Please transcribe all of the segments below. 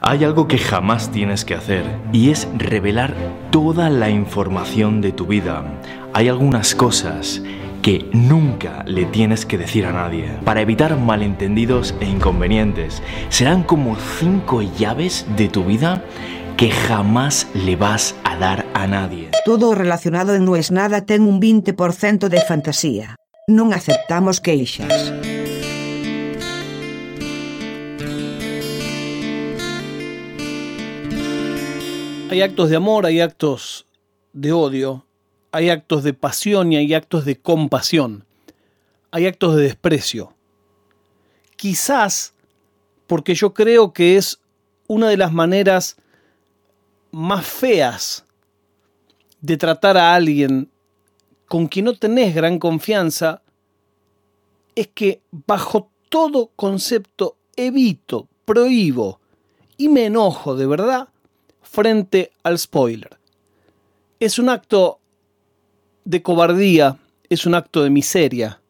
Hay algo que jamás tienes que hacer y es revelar toda la información de tu vida. Hay algunas cosas que nunca le tienes que decir a nadie para evitar malentendidos e inconvenientes. Serán como cinco llaves de tu vida que jamás le vas a dar a nadie. Todo relacionado No es nada ten un 20% de fantasía. Non aceptamos queixas. Hay actos de amor, hay actos de odio, hay actos de pasión y hay actos de compasión. Hay actos de desprecio. Quizás porque yo creo que es una de las maneras más feas de tratar a alguien con quien no tenés gran confianza, es que bajo todo concepto evito, prohíbo y me enojo de verdad frente al spoiler. Es un acto de cobardía, es un acto de miseria,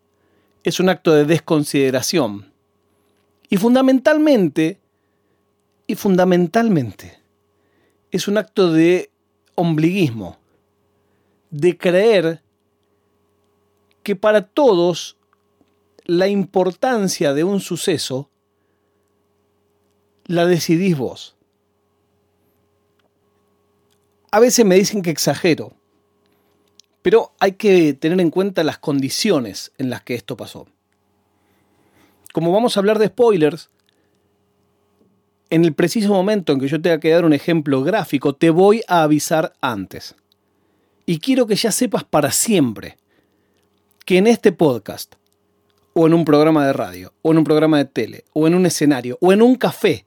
es un acto de desconsideración. Y fundamentalmente, y fundamentalmente, es un acto de ombliguismo, de creer que para todos la importancia de un suceso la decidís vos. A veces me dicen que exagero, pero hay que tener en cuenta las condiciones en las que esto pasó. Como vamos a hablar de spoilers, en el preciso momento en que yo tenga que dar un ejemplo gráfico, te voy a avisar antes. Y quiero que ya sepas para siempre que en este podcast, o en un programa de radio, o en un programa de tele, o en un escenario, o en un café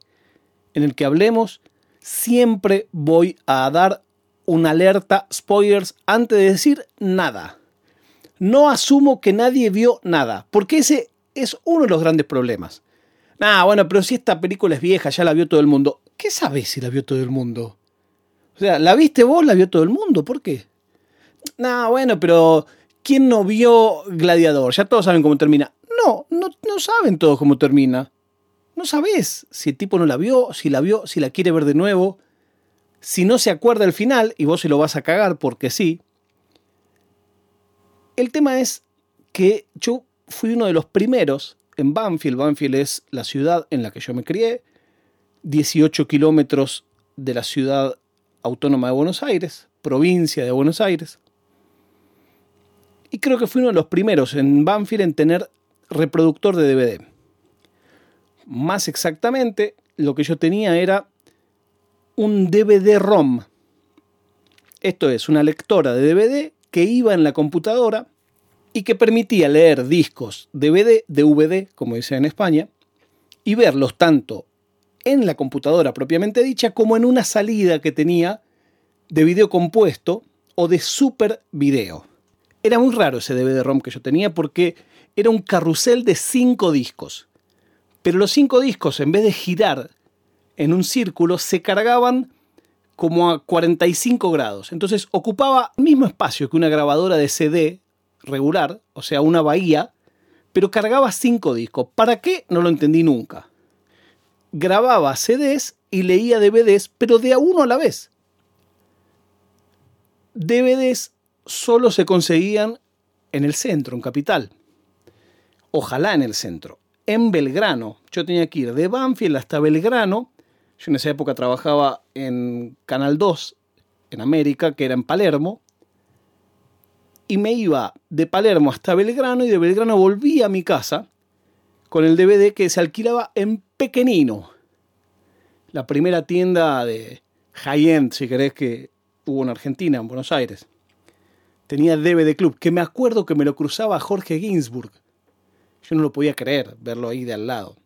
en el que hablemos, siempre voy a dar una alerta spoilers antes de decir nada. No asumo que nadie vio nada, porque ese es uno de los grandes problemas. Ah, bueno, pero si esta película es vieja, ya la vio todo el mundo. ¿Qué sabes si la vio todo el mundo? O sea, ¿la viste vos? ¿La vio todo el mundo? ¿Por qué? Nah, bueno, pero ¿quién no vio Gladiador? Ya todos saben cómo termina. No, no, no saben todos cómo termina. No sabes si el tipo no la vio, si la vio, si la quiere ver de nuevo si no se acuerda el final, y vos se lo vas a cagar porque sí, el tema es que yo fui uno de los primeros en Banfield. Banfield es la ciudad en la que yo me crié, 18 kilómetros de la ciudad autónoma de Buenos Aires, provincia de Buenos Aires. Y creo que fui uno de los primeros en Banfield en tener reproductor de DVD. Más exactamente, lo que yo tenía era un DVD-ROM. Esto es, una lectora de DVD que iba en la computadora y que permitía leer discos DVD, DVD, como dice en España, y verlos tanto en la computadora propiamente dicha como en una salida que tenía de video compuesto o de super video. Era muy raro ese DVD-ROM que yo tenía porque era un carrusel de cinco discos. Pero los cinco discos, en vez de girar en un círculo se cargaban como a 45 grados. Entonces ocupaba el mismo espacio que una grabadora de CD regular, o sea, una bahía, pero cargaba cinco discos. ¿Para qué? No lo entendí nunca. Grababa CDs y leía DVDs, pero de a uno a la vez. DVDs solo se conseguían en el centro, en Capital. Ojalá en el centro. En Belgrano, yo tenía que ir de Banfield hasta Belgrano yo en esa época trabajaba en Canal 2 en América, que era en Palermo, y me iba de Palermo hasta Belgrano y de Belgrano volví a mi casa con el DVD que se alquilaba en Pequenino, la primera tienda de high-end, si querés, que hubo en Argentina, en Buenos Aires. Tenía DVD Club, que me acuerdo que me lo cruzaba Jorge Ginsburg. Yo no lo podía creer, verlo ahí de al lado.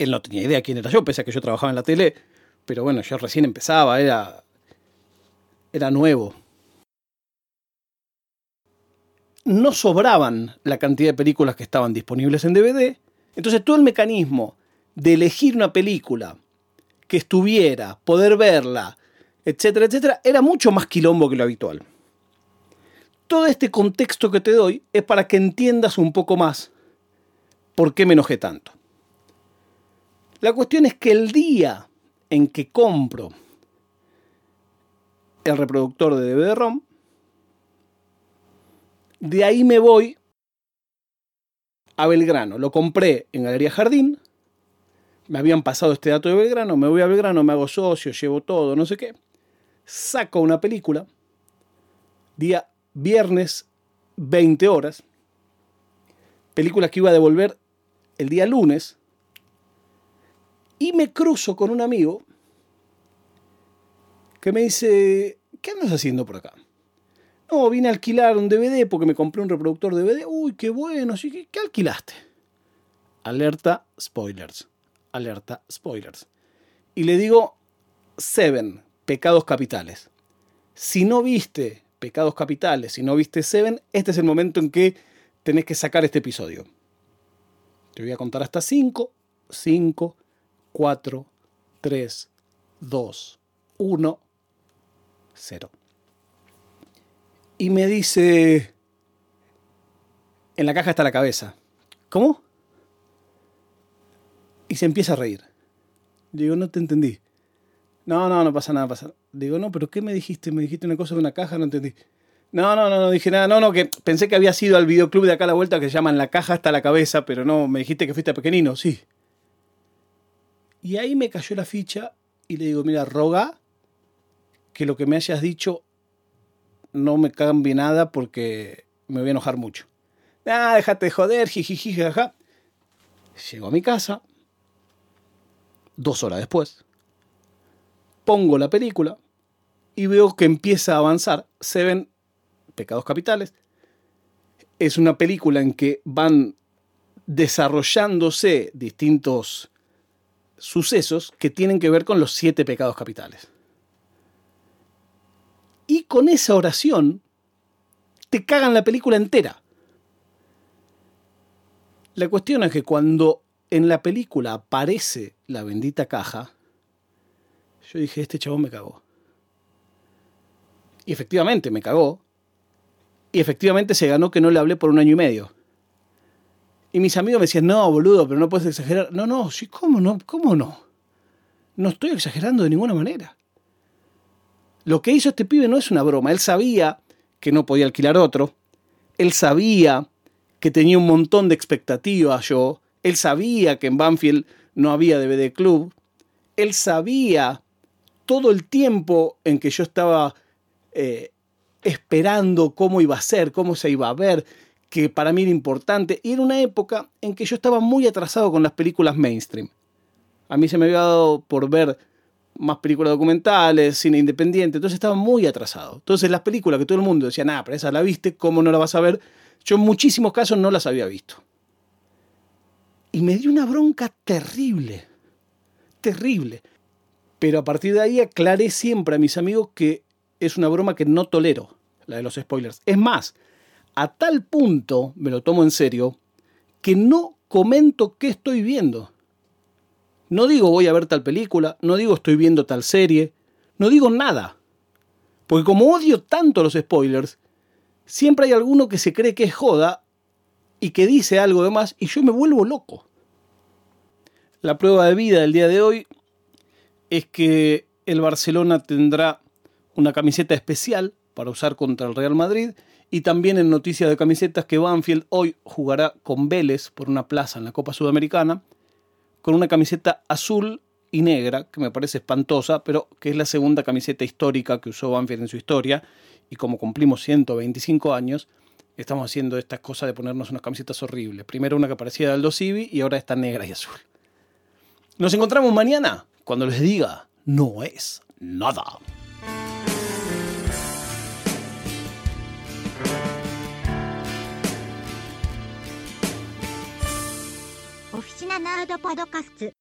Él no tenía idea quién era yo, pese a que yo trabajaba en la tele, pero bueno, yo recién empezaba, era, era nuevo. No sobraban la cantidad de películas que estaban disponibles en DVD, entonces todo el mecanismo de elegir una película que estuviera, poder verla, etcétera, etcétera, era mucho más quilombo que lo habitual. Todo este contexto que te doy es para que entiendas un poco más por qué me enojé tanto. La cuestión es que el día en que compro el reproductor de DVD-ROM. De ahí me voy a Belgrano. Lo compré en Galería Jardín. Me habían pasado este dato de Belgrano. Me voy a Belgrano, me hago socio, llevo todo, no sé qué. Saco una película. Día viernes, 20 horas. Película que iba a devolver el día lunes. Y me cruzo con un amigo que me dice, ¿qué andas haciendo por acá? No, vine a alquilar un DVD porque me compré un reproductor DVD. Uy, qué bueno, ¿sí? ¿Qué, ¿qué alquilaste? Alerta, spoilers. Alerta, spoilers. Y le digo, Seven, pecados capitales. Si no viste pecados capitales, si no viste Seven, este es el momento en que tenés que sacar este episodio. Te voy a contar hasta 5, 5, 4, 3, 2, 1, 0. Y me dice, en la caja está la cabeza. ¿Cómo? Y se empieza a reír. Digo, no te entendí. No, no, no pasa nada, pasa. Digo, no, pero ¿qué me dijiste? Me dijiste una cosa de una caja, no entendí. No, no, no, no dije nada. No, no, que pensé que había sido al videoclub de acá a la vuelta que se llama En la caja hasta la cabeza, pero no, me dijiste que fuiste pequeñino, sí. Y ahí me cayó la ficha y le digo, mira, roga que lo que me hayas dicho no me cambie nada porque me voy a enojar mucho. Ah, déjate de joder, jijiji, jaja. Llego a mi casa, dos horas después, pongo la película y veo que empieza a avanzar. Se ven pecados capitales. Es una película en que van desarrollándose distintos sucesos que tienen que ver con los siete pecados capitales. Y con esa oración te cagan la película entera. La cuestión es que cuando en la película aparece la bendita caja, yo dije, este chabón me cagó. Y efectivamente me cagó. Y efectivamente se ganó que no le hablé por un año y medio. Y mis amigos me decían, no, boludo, pero no puedes exagerar. No, no, sí, ¿cómo no? ¿Cómo no? No estoy exagerando de ninguna manera. Lo que hizo este pibe no es una broma. Él sabía que no podía alquilar otro. Él sabía que tenía un montón de expectativas yo. Él sabía que en Banfield no había DVD Club. Él sabía todo el tiempo en que yo estaba eh, esperando cómo iba a ser, cómo se iba a ver, que para mí era importante. Y era una época en que yo estaba muy atrasado con las películas mainstream. A mí se me había dado por ver más películas documentales, cine independiente, entonces estaba muy atrasado. Entonces las películas que todo el mundo decía, nada, pero esa la viste, ¿cómo no la vas a ver? Yo en muchísimos casos no las había visto. Y me dio una bronca terrible, terrible. Pero a partir de ahí aclaré siempre a mis amigos que es una broma que no tolero, la de los spoilers. Es más, a tal punto me lo tomo en serio que no comento qué estoy viendo. No digo voy a ver tal película, no digo estoy viendo tal serie, no digo nada. Porque como odio tanto los spoilers, siempre hay alguno que se cree que es joda y que dice algo de más y yo me vuelvo loco. La prueba de vida del día de hoy es que el Barcelona tendrá una camiseta especial para usar contra el Real Madrid y también en noticias de camisetas que Banfield hoy jugará con Vélez por una plaza en la Copa Sudamericana con una camiseta azul y negra, que me parece espantosa, pero que es la segunda camiseta histórica que usó Banfield en su historia. Y como cumplimos 125 años, estamos haciendo estas cosas de ponernos unas camisetas horribles. Primero una que parecía de Aldo Civi y ahora está negra y azul. Nos encontramos mañana cuando les diga, no es nada. ナナードパドカスツ。